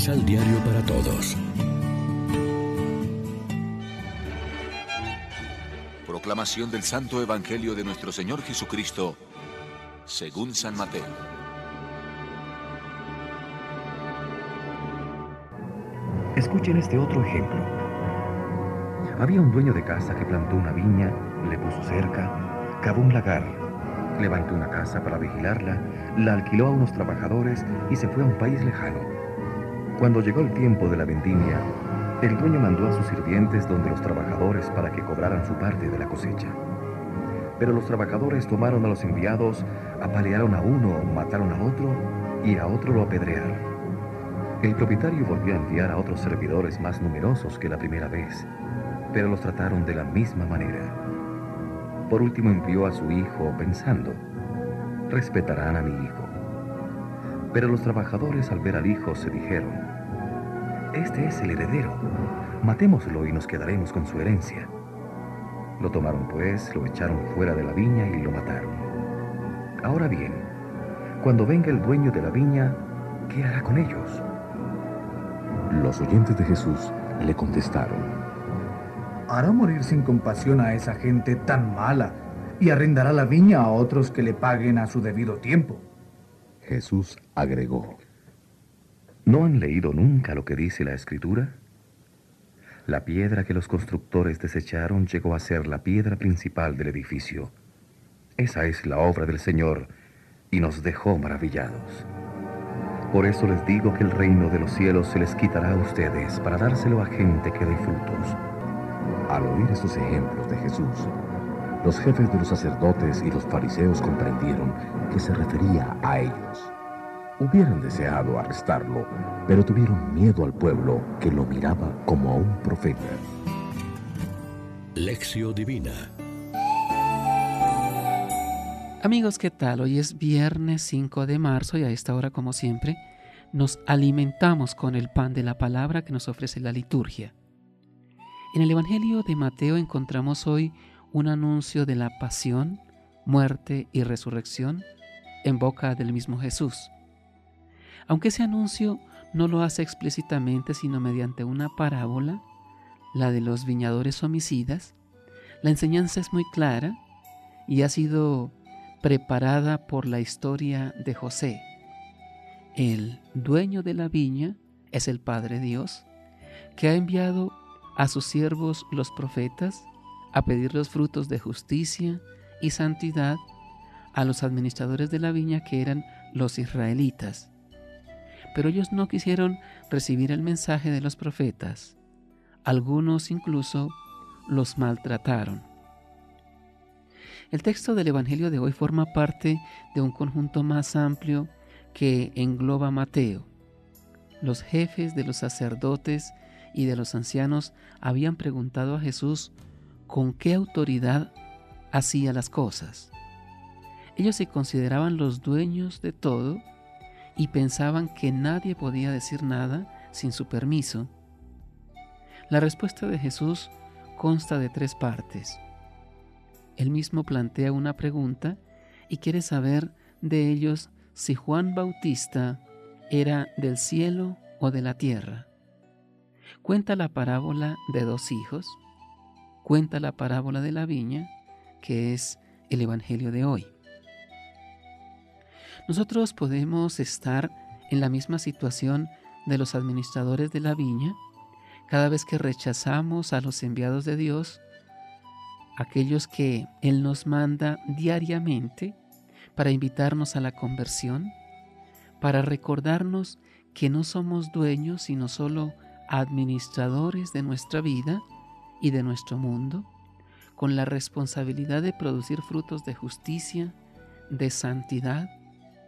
Misal Diario para Todos. Proclamación del Santo Evangelio de nuestro Señor Jesucristo, según San Mateo. Escuchen este otro ejemplo. Había un dueño de casa que plantó una viña, le puso cerca, cavó un lagar, levantó una casa para vigilarla, la alquiló a unos trabajadores y se fue a un país lejano. Cuando llegó el tiempo de la vendimia, el dueño mandó a sus sirvientes donde los trabajadores para que cobraran su parte de la cosecha. Pero los trabajadores tomaron a los enviados, apalearon a uno, mataron a otro y a otro lo apedrearon. El propietario volvió a enviar a otros servidores más numerosos que la primera vez, pero los trataron de la misma manera. Por último envió a su hijo pensando, respetarán a mi hijo. Pero los trabajadores al ver al hijo se dijeron, este es el heredero, matémoslo y nos quedaremos con su herencia. Lo tomaron pues, lo echaron fuera de la viña y lo mataron. Ahora bien, cuando venga el dueño de la viña, ¿qué hará con ellos? Los oyentes de Jesús le contestaron, hará morir sin compasión a esa gente tan mala y arrendará la viña a otros que le paguen a su debido tiempo. Jesús agregó, ¿no han leído nunca lo que dice la Escritura? La piedra que los constructores desecharon llegó a ser la piedra principal del edificio. Esa es la obra del Señor y nos dejó maravillados. Por eso les digo que el reino de los cielos se les quitará a ustedes para dárselo a gente que dé frutos. Al oír estos ejemplos de Jesús, los jefes de los sacerdotes y los fariseos comprendieron que se refería a ellos. Hubieran deseado arrestarlo, pero tuvieron miedo al pueblo que lo miraba como a un profeta. Lección Divina Amigos, ¿qué tal? Hoy es viernes 5 de marzo y a esta hora, como siempre, nos alimentamos con el pan de la palabra que nos ofrece la liturgia. En el Evangelio de Mateo encontramos hoy un anuncio de la pasión, muerte y resurrección en boca del mismo Jesús. Aunque ese anuncio no lo hace explícitamente, sino mediante una parábola, la de los viñadores homicidas, la enseñanza es muy clara y ha sido preparada por la historia de José. El dueño de la viña es el Padre Dios, que ha enviado a sus siervos los profetas a pedir los frutos de justicia y santidad a los administradores de la viña que eran los israelitas pero ellos no quisieron recibir el mensaje de los profetas. Algunos incluso los maltrataron. El texto del Evangelio de hoy forma parte de un conjunto más amplio que engloba Mateo. Los jefes de los sacerdotes y de los ancianos habían preguntado a Jesús con qué autoridad hacía las cosas. Ellos se consideraban los dueños de todo y pensaban que nadie podía decir nada sin su permiso. La respuesta de Jesús consta de tres partes. Él mismo plantea una pregunta y quiere saber de ellos si Juan Bautista era del cielo o de la tierra. Cuenta la parábola de dos hijos, cuenta la parábola de la viña, que es el Evangelio de hoy. Nosotros podemos estar en la misma situación de los administradores de la viña cada vez que rechazamos a los enviados de Dios, aquellos que Él nos manda diariamente para invitarnos a la conversión, para recordarnos que no somos dueños, sino solo administradores de nuestra vida y de nuestro mundo, con la responsabilidad de producir frutos de justicia, de santidad,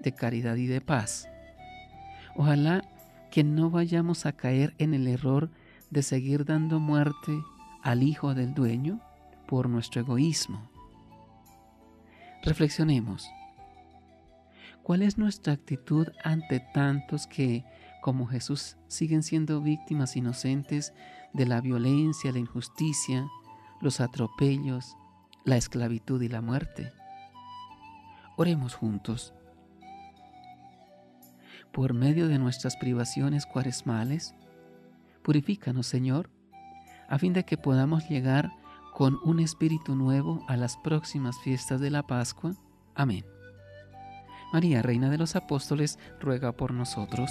de caridad y de paz. Ojalá que no vayamos a caer en el error de seguir dando muerte al hijo del dueño por nuestro egoísmo. Reflexionemos. ¿Cuál es nuestra actitud ante tantos que, como Jesús, siguen siendo víctimas inocentes de la violencia, la injusticia, los atropellos, la esclavitud y la muerte? Oremos juntos. por medio de nuestras privaciones cuaresmales. Purifícanos, Señor, a fin de que podamos llegar con un espíritu nuevo a las próximas fiestas de la Pascua. Amén. María, Reina de los Apóstoles, ruega por nosotros.